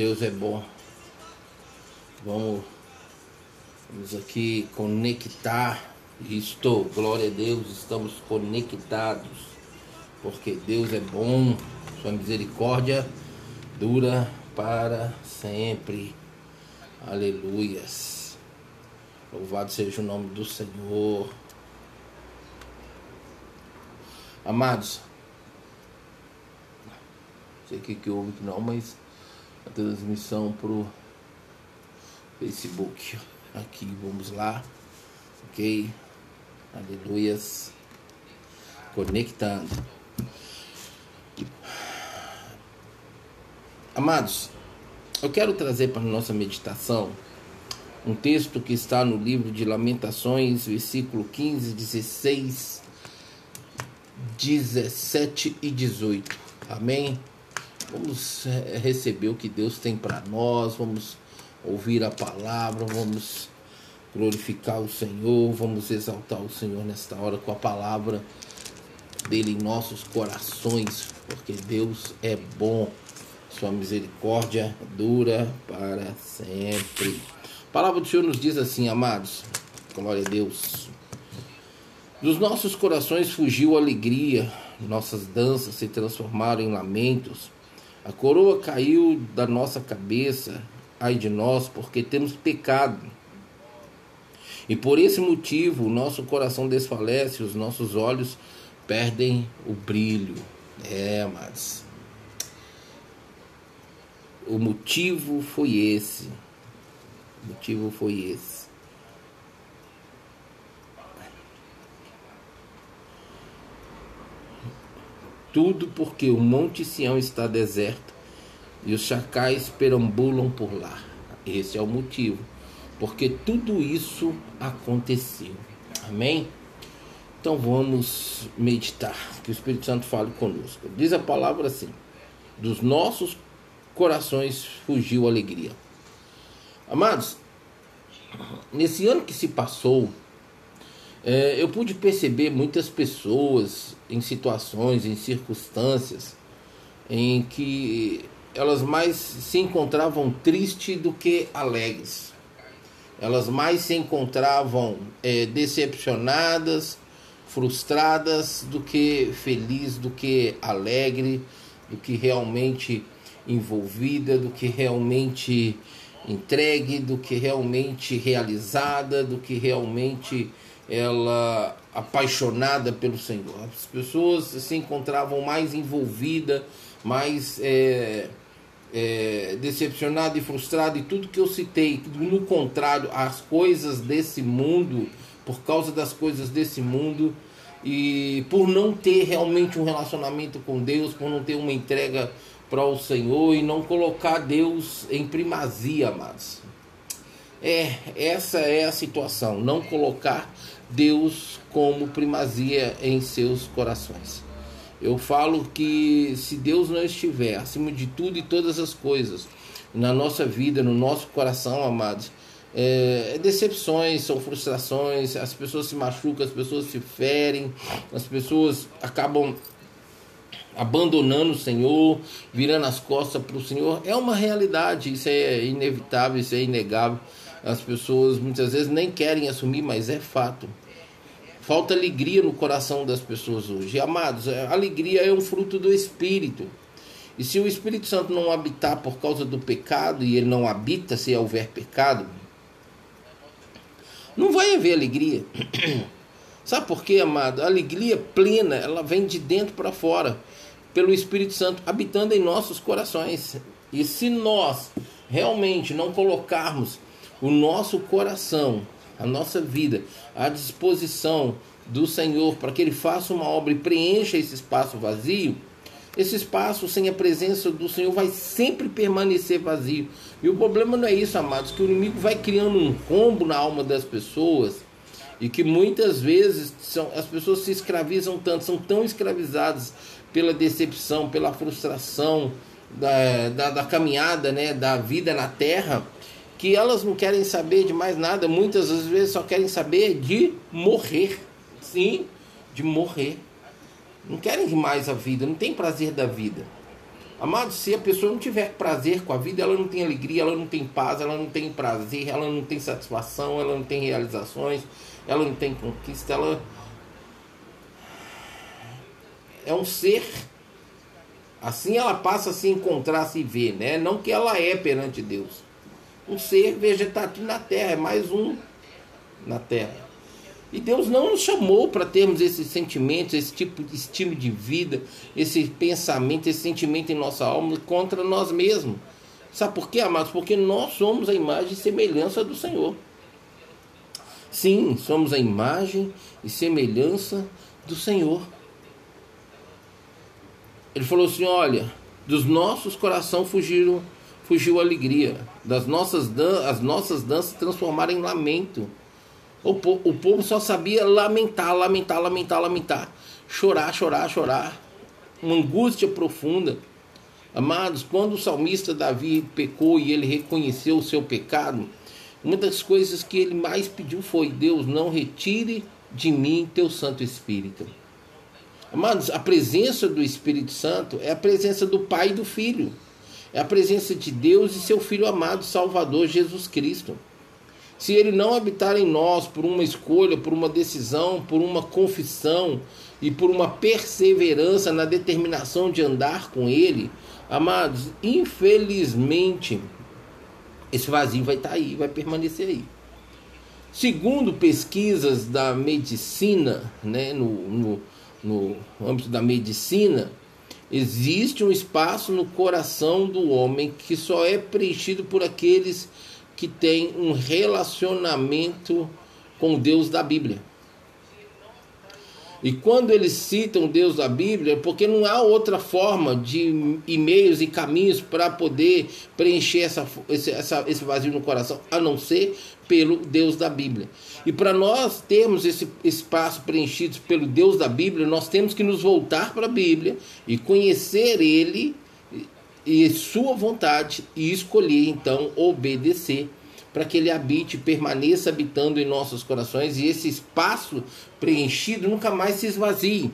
Deus é bom. Vamos, vamos aqui conectar. Estou, glória a Deus, estamos conectados. Porque Deus é bom, sua misericórdia dura para sempre. Aleluias. Louvado seja o nome do Senhor. Amados, não sei o que, que houve não, mas a transmissão pro Facebook. Aqui, vamos lá. Ok? Aleluias. Conectando. Amados, eu quero trazer para nossa meditação um texto que está no livro de Lamentações, versículo 15, 16, 17 e 18. Amém? Vamos eh, receber o que Deus tem para nós, vamos ouvir a palavra, vamos glorificar o Senhor, vamos exaltar o Senhor nesta hora com a palavra dele em nossos corações, porque Deus é bom, sua misericórdia dura para sempre. A palavra do Senhor nos diz assim, amados, glória a Deus. Dos nossos corações fugiu a alegria, nossas danças se transformaram em lamentos. A coroa caiu da nossa cabeça, ai de nós, porque temos pecado. E por esse motivo, o nosso coração desfalece, os nossos olhos perdem o brilho. É, mas o motivo foi esse. O motivo foi esse. Tudo porque o Monte Sião está deserto e os chacais perambulam por lá. Esse é o motivo. Porque tudo isso aconteceu. Amém? Então vamos meditar. Que o Espírito Santo fale conosco. Diz a palavra assim: Dos nossos corações fugiu alegria. Amados, nesse ano que se passou, é, eu pude perceber muitas pessoas em situações, em circunstâncias em que elas mais se encontravam tristes do que alegres. Elas mais se encontravam é, decepcionadas, frustradas do que felizes, do que alegre, do que realmente envolvida, do que realmente entregue, do que realmente realizada, do que realmente ela apaixonada pelo Senhor. As pessoas se encontravam mais envolvidas, mais é, é, decepcionada e frustrada e tudo que eu citei. No contrário, as coisas desse mundo, por causa das coisas desse mundo e por não ter realmente um relacionamento com Deus, por não ter uma entrega para o Senhor e não colocar Deus em primazia, amados. É, essa é a situação, não colocar Deus como primazia em seus corações. Eu falo que se Deus não estiver acima de tudo e todas as coisas na nossa vida, no nosso coração, amados, é, é decepções, são frustrações, as pessoas se machucam, as pessoas se ferem, as pessoas acabam abandonando o Senhor, virando as costas para o Senhor. É uma realidade, isso é inevitável, isso é inegável. As pessoas muitas vezes nem querem assumir, mas é fato. Falta alegria no coração das pessoas hoje. Amados, a alegria é um fruto do Espírito. E se o Espírito Santo não habitar por causa do pecado, e ele não habita se houver pecado, não vai haver alegria. Sabe por quê, amado? A alegria plena, ela vem de dentro para fora, pelo Espírito Santo habitando em nossos corações. E se nós realmente não colocarmos o nosso coração, a nossa vida à disposição do Senhor para que Ele faça uma obra e preencha esse espaço vazio, esse espaço sem a presença do Senhor vai sempre permanecer vazio. E o problema não é isso, amados, que o inimigo vai criando um rombo na alma das pessoas e que muitas vezes são, as pessoas se escravizam tanto, são tão escravizadas pela decepção, pela frustração da, da, da caminhada, né, da vida na terra, que elas não querem saber de mais nada, muitas vezes só querem saber de morrer. Sim, de morrer. Não querem mais a vida, não tem prazer da vida. Amado, se a pessoa não tiver prazer com a vida, ela não tem alegria, ela não tem paz, ela não tem prazer, ela não tem satisfação, ela não tem realizações, ela não tem conquista, ela é um ser. Assim ela passa a se encontrar, a se ver, né? Não que ela é perante Deus. Um ser vegetativo na terra, é mais um na terra. E Deus não nos chamou para termos esses sentimentos, esse tipo de estilo de vida, esse pensamento, esse sentimento em nossa alma contra nós mesmos. Sabe por quê, amados? Porque nós somos a imagem e semelhança do Senhor. Sim, somos a imagem e semelhança do Senhor. Ele falou assim: olha, dos nossos corações fugiu a alegria, das nossas dan as nossas danças transformaram em lamento. O, po o povo só sabia lamentar, lamentar, lamentar, lamentar. Chorar, chorar, chorar. Uma angústia profunda. Amados, quando o salmista Davi pecou e ele reconheceu o seu pecado, uma das coisas que ele mais pediu foi: Deus, não retire de mim teu Santo Espírito. Amados, a presença do Espírito Santo é a presença do Pai e do Filho. É a presença de Deus e seu Filho amado, Salvador Jesus Cristo se ele não habitar em nós por uma escolha, por uma decisão, por uma confissão e por uma perseverança na determinação de andar com ele, amados, infelizmente esse vazio vai estar tá aí, vai permanecer aí. Segundo pesquisas da medicina, né, no, no, no âmbito da medicina, existe um espaço no coração do homem que só é preenchido por aqueles que tem um relacionamento com Deus da Bíblia. E quando eles citam Deus da Bíblia, porque não há outra forma de e-mails e caminhos para poder preencher essa, esse, essa, esse vazio no coração, a não ser pelo Deus da Bíblia. E para nós termos esse espaço preenchido pelo Deus da Bíblia, nós temos que nos voltar para a Bíblia e conhecer Ele e sua vontade e escolher então obedecer para que ele habite, permaneça habitando em nossos corações e esse espaço preenchido nunca mais se esvazie.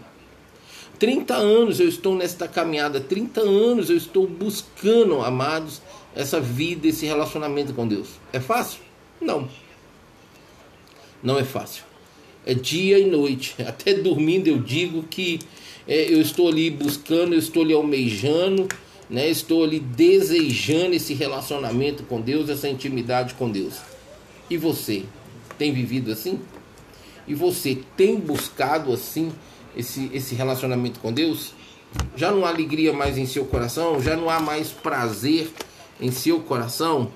30 anos eu estou nesta caminhada, 30 anos eu estou buscando, amados, essa vida, esse relacionamento com Deus. É fácil? Não. Não é fácil. É dia e noite. Até dormindo eu digo que é, eu estou ali buscando, eu estou ali almejando né? Estou ali desejando esse relacionamento com Deus, essa intimidade com Deus. E você tem vivido assim? E você tem buscado assim esse, esse relacionamento com Deus? Já não há alegria mais em seu coração? Já não há mais prazer em seu coração?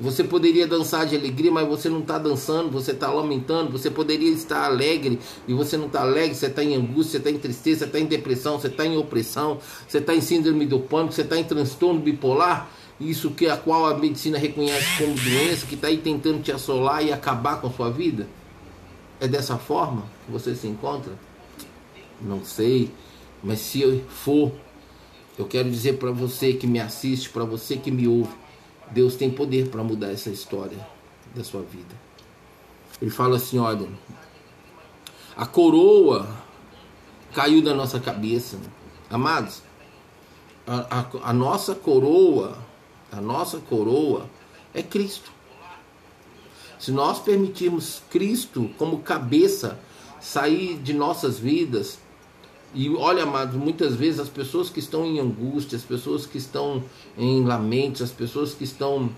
Você poderia dançar de alegria, mas você não está dançando, você está lamentando. Você poderia estar alegre e você não está alegre. Você está em angústia, você está em tristeza, você está em depressão, você está em opressão, você está em síndrome do pânico, você está em transtorno bipolar. Isso que a qual a medicina reconhece como doença, que está aí tentando te assolar e acabar com a sua vida. É dessa forma que você se encontra? Não sei, mas se for, eu quero dizer para você que me assiste, para você que me ouve Deus tem poder para mudar essa história da sua vida. Ele fala assim: olha, a coroa caiu da nossa cabeça. Amados, a, a, a nossa coroa, a nossa coroa é Cristo. Se nós permitirmos Cristo como cabeça sair de nossas vidas, e olha, amados, muitas vezes as pessoas que estão em angústia, as pessoas que estão em lamentos, as pessoas que estão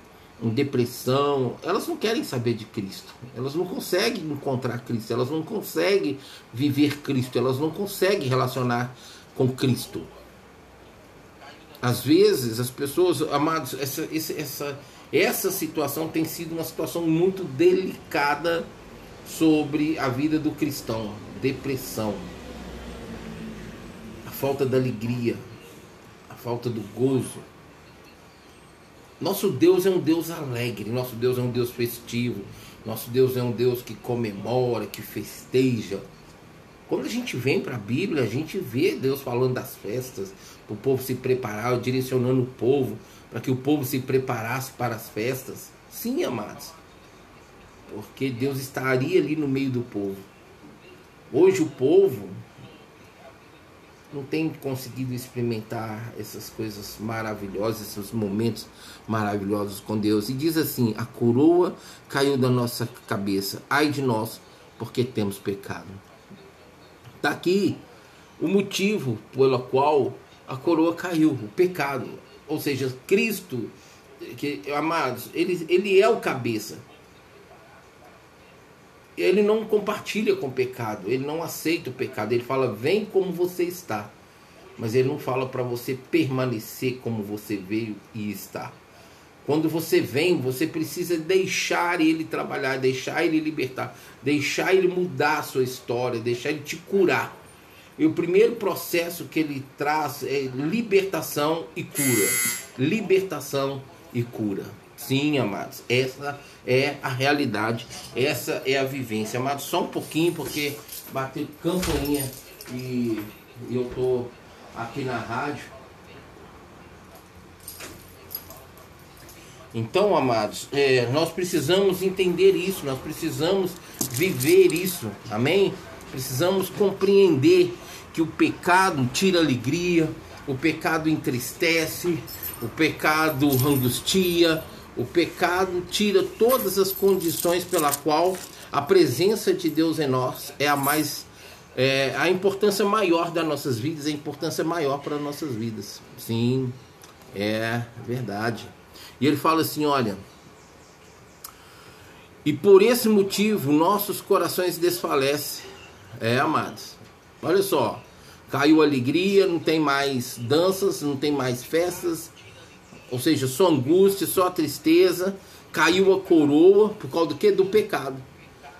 em depressão, elas não querem saber de Cristo. Elas não conseguem encontrar Cristo, elas não conseguem viver Cristo, elas não conseguem relacionar com Cristo. Às vezes as pessoas, amados, essa, essa, essa situação tem sido uma situação muito delicada sobre a vida do cristão. Depressão falta da alegria, a falta do gozo. Nosso Deus é um Deus alegre, nosso Deus é um Deus festivo, nosso Deus é um Deus que comemora, que festeja. Quando a gente vem para a Bíblia, a gente vê Deus falando das festas, para o povo se preparar, direcionando o povo, para que o povo se preparasse para as festas. Sim, amados, porque Deus estaria ali no meio do povo. Hoje o povo não tem conseguido experimentar essas coisas maravilhosas, esses momentos maravilhosos com Deus. E diz assim: a coroa caiu da nossa cabeça, ai de nós, porque temos pecado. Está aqui o motivo pelo qual a coroa caiu, o pecado. Ou seja, Cristo, que, amados, ele, ele é o cabeça. Ele não compartilha com o pecado, ele não aceita o pecado. Ele fala, vem como você está. Mas ele não fala para você permanecer como você veio e está. Quando você vem, você precisa deixar ele trabalhar, deixar ele libertar, deixar ele mudar a sua história, deixar ele te curar. E o primeiro processo que ele traz é libertação e cura. Libertação e cura. Sim, amados, essa é a realidade, essa é a vivência. Amados, só um pouquinho, porque bateu campainha e eu tô aqui na rádio. Então, amados, é, nós precisamos entender isso, nós precisamos viver isso, amém? Precisamos compreender que o pecado tira alegria, o pecado entristece, o pecado angustia, o pecado tira todas as condições pela qual a presença de Deus em nós é a mais é, a importância maior das nossas vidas, a importância maior para as nossas vidas. Sim, é verdade. E ele fala assim: olha, e por esse motivo nossos corações desfalecem. É, amados. Olha só, caiu a alegria, não tem mais danças, não tem mais festas, ou seja, só angústia, só tristeza. Caiu a coroa por causa do que? Do pecado.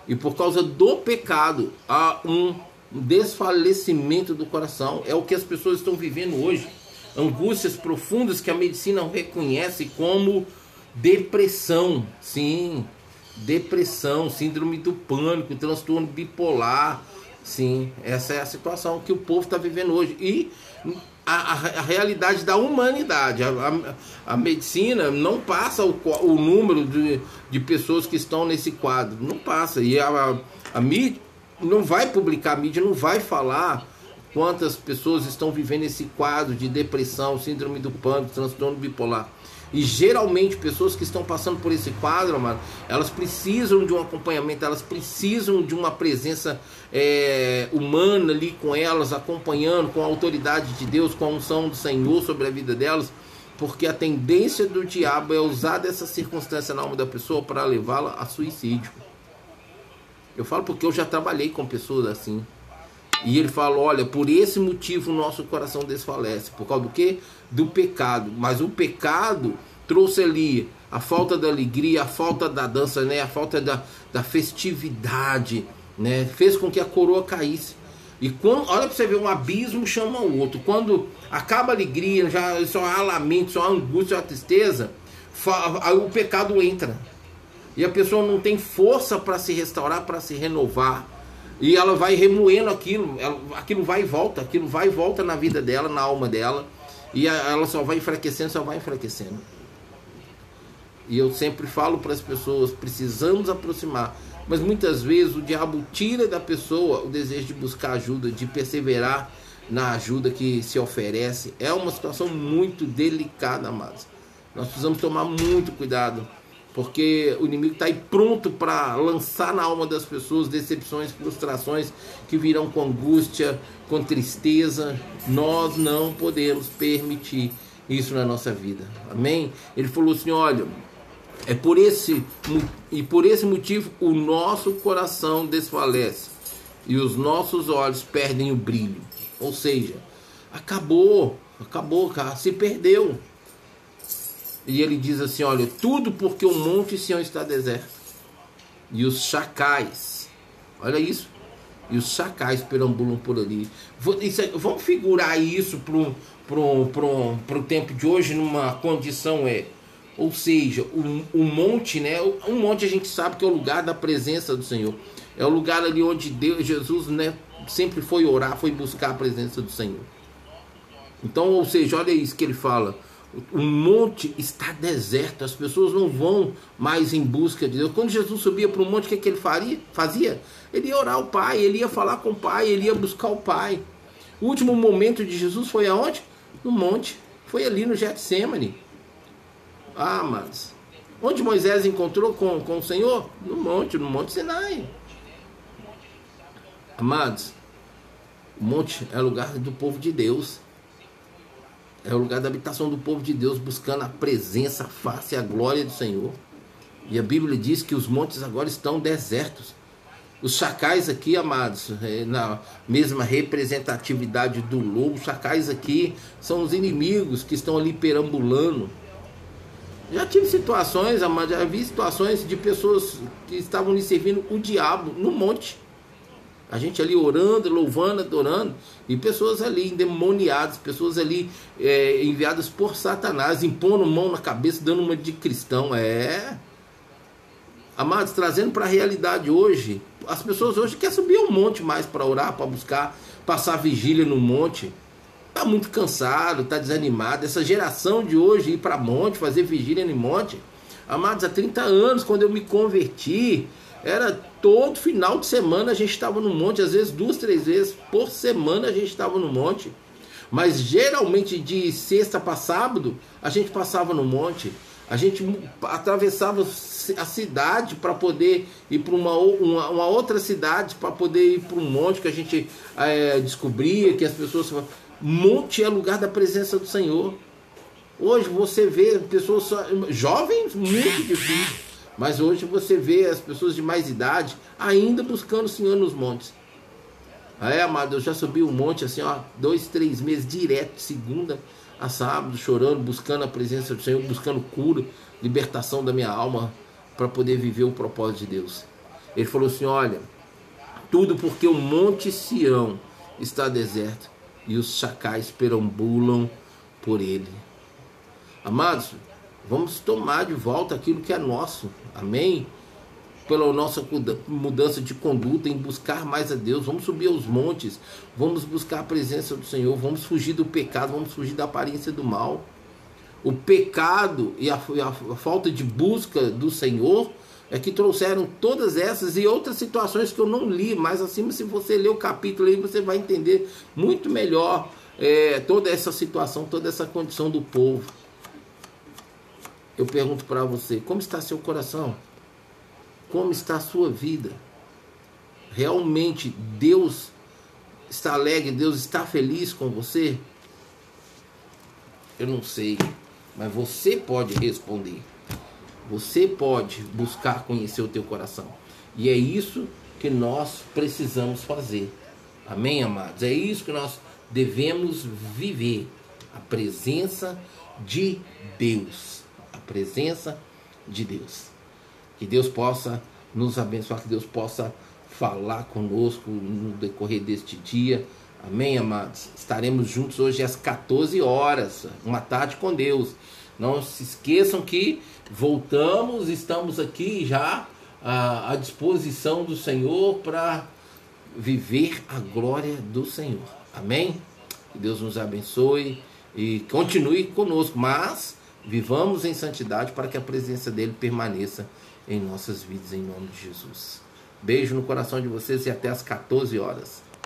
E por causa do pecado há um desfalecimento do coração. É o que as pessoas estão vivendo hoje. Angústias profundas que a medicina reconhece como depressão. Sim, depressão, síndrome do pânico, transtorno bipolar. Sim, essa é a situação que o povo está vivendo hoje. E a, a, a, realidade da humanidade. A, a, medicina não passa o, o número de, de pessoas que estão nesse quadro. Não passa. E a, a mídia não vai publicar, a mídia não vai falar quantas pessoas estão vivendo esse quadro de depressão, síndrome do pânico, transtorno bipolar. E geralmente pessoas que estão passando por esse quadro, mano, elas precisam de um acompanhamento, elas precisam de uma presença é, humana ali com elas, acompanhando com a autoridade de Deus, com a unção do Senhor sobre a vida delas, porque a tendência do diabo é usar dessa circunstância na alma da pessoa para levá-la a suicídio. Eu falo porque eu já trabalhei com pessoas assim. E ele fala: olha, por esse motivo o nosso coração desfalece. Por causa do que? Do pecado. Mas o pecado trouxe ali a falta da alegria, a falta da dança, né? a falta da, da festividade. Né? Fez com que a coroa caísse. E quando, olha para você ver, um abismo chama o outro. Quando acaba a alegria, já só há lamento, só há angústia, só há tristeza, o pecado entra. E a pessoa não tem força para se restaurar, para se renovar. E ela vai remoendo aquilo, ela, aquilo vai e volta, aquilo vai e volta na vida dela, na alma dela. E a, ela só vai enfraquecendo, só vai enfraquecendo. E eu sempre falo para as pessoas: precisamos aproximar. Mas muitas vezes o diabo tira da pessoa o desejo de buscar ajuda, de perseverar na ajuda que se oferece. É uma situação muito delicada, amados. Nós precisamos tomar muito cuidado porque o inimigo está aí pronto para lançar na alma das pessoas decepções, frustrações que virão com angústia, com tristeza. Nós não podemos permitir isso na nossa vida. Amém? Ele falou assim: olha, é por esse e por esse motivo o nosso coração desfalece e os nossos olhos perdem o brilho. Ou seja, acabou, acabou, cara, se perdeu. E ele diz assim: Olha, tudo porque o monte Sião está deserto. E os chacais, olha isso. E os chacais perambulam por ali. vamos figurar isso para pro, pro, pro tempo de hoje numa condição é. Ou seja, o, o monte, né? Um monte a gente sabe que é o lugar da presença do Senhor. É o lugar ali onde Deus, Jesus, né, sempre foi orar, foi buscar a presença do Senhor. Então, ou seja, olha isso que ele fala o monte está deserto, as pessoas não vão mais em busca de Deus. Quando Jesus subia para o monte, o que, que ele faria, fazia? Ele ia orar ao Pai, ele ia falar com o Pai, ele ia buscar o Pai. O último momento de Jesus foi aonde? No monte. Foi ali no Getsemane. Ah, mas onde Moisés encontrou com, com o Senhor? No monte, no Monte Sinai. Amados, o monte é lugar do povo de Deus. É o lugar da habitação do povo de Deus, buscando a presença, a face e a glória do Senhor. E a Bíblia diz que os montes agora estão desertos. Os chacais aqui, amados, é, na mesma representatividade do lobo, os chacais aqui são os inimigos que estão ali perambulando. Já tive situações, amados, já vi situações de pessoas que estavam lhe servindo o diabo no monte. A gente ali orando, louvando, adorando, e pessoas ali endemoniadas, pessoas ali é, enviadas por Satanás, impondo mão na cabeça, dando uma de cristão. É. Amados, trazendo para a realidade hoje, as pessoas hoje querem subir um monte mais para orar, para buscar, passar vigília no monte. Está muito cansado, está desanimado. Essa geração de hoje ir para monte, fazer vigília no monte. Amados, há 30 anos, quando eu me converti, era todo final de semana a gente estava no monte, às vezes duas, três vezes por semana a gente estava no monte. Mas geralmente de sexta para sábado a gente passava no monte. A gente atravessava a cidade para poder ir para uma, uma, uma, outra cidade, para poder ir para um monte que a gente é, descobria, que as pessoas. Monte é lugar da presença do Senhor. Hoje você vê pessoas jovens muito difícil mas hoje você vê as pessoas de mais idade ainda buscando o Senhor nos montes. É, amado, eu já subi um monte assim, ó, dois, três meses direto, segunda a sábado, chorando, buscando a presença do Senhor, buscando cura, libertação da minha alma, para poder viver o propósito de Deus. Ele falou assim: olha, tudo porque o Monte Sião está deserto e os chacais perambulam por ele. Amados, Vamos tomar de volta aquilo que é nosso. Amém? Pela nossa mudança de conduta em buscar mais a Deus. Vamos subir aos montes. Vamos buscar a presença do Senhor. Vamos fugir do pecado. Vamos fugir da aparência do mal. O pecado e a, a falta de busca do Senhor é que trouxeram todas essas e outras situações que eu não li, mas acima, se você ler o capítulo aí, você vai entender muito melhor é, toda essa situação, toda essa condição do povo eu pergunto para você: como está seu coração? Como está a sua vida? Realmente Deus está alegre? Deus está feliz com você? Eu não sei, mas você pode responder. Você pode buscar conhecer o teu coração. E é isso que nós precisamos fazer. Amém, amados? É isso que nós devemos viver. A presença de Deus presença de Deus. Que Deus possa nos abençoar, que Deus possa falar conosco no decorrer deste dia. Amém, amados? Estaremos juntos hoje às 14 horas, uma tarde com Deus. Não se esqueçam que voltamos, estamos aqui já à, à disposição do Senhor para viver a glória do Senhor. Amém? Que Deus nos abençoe e continue conosco, mas Vivamos em santidade para que a presença dele permaneça em nossas vidas, em nome de Jesus. Beijo no coração de vocês e até às 14 horas.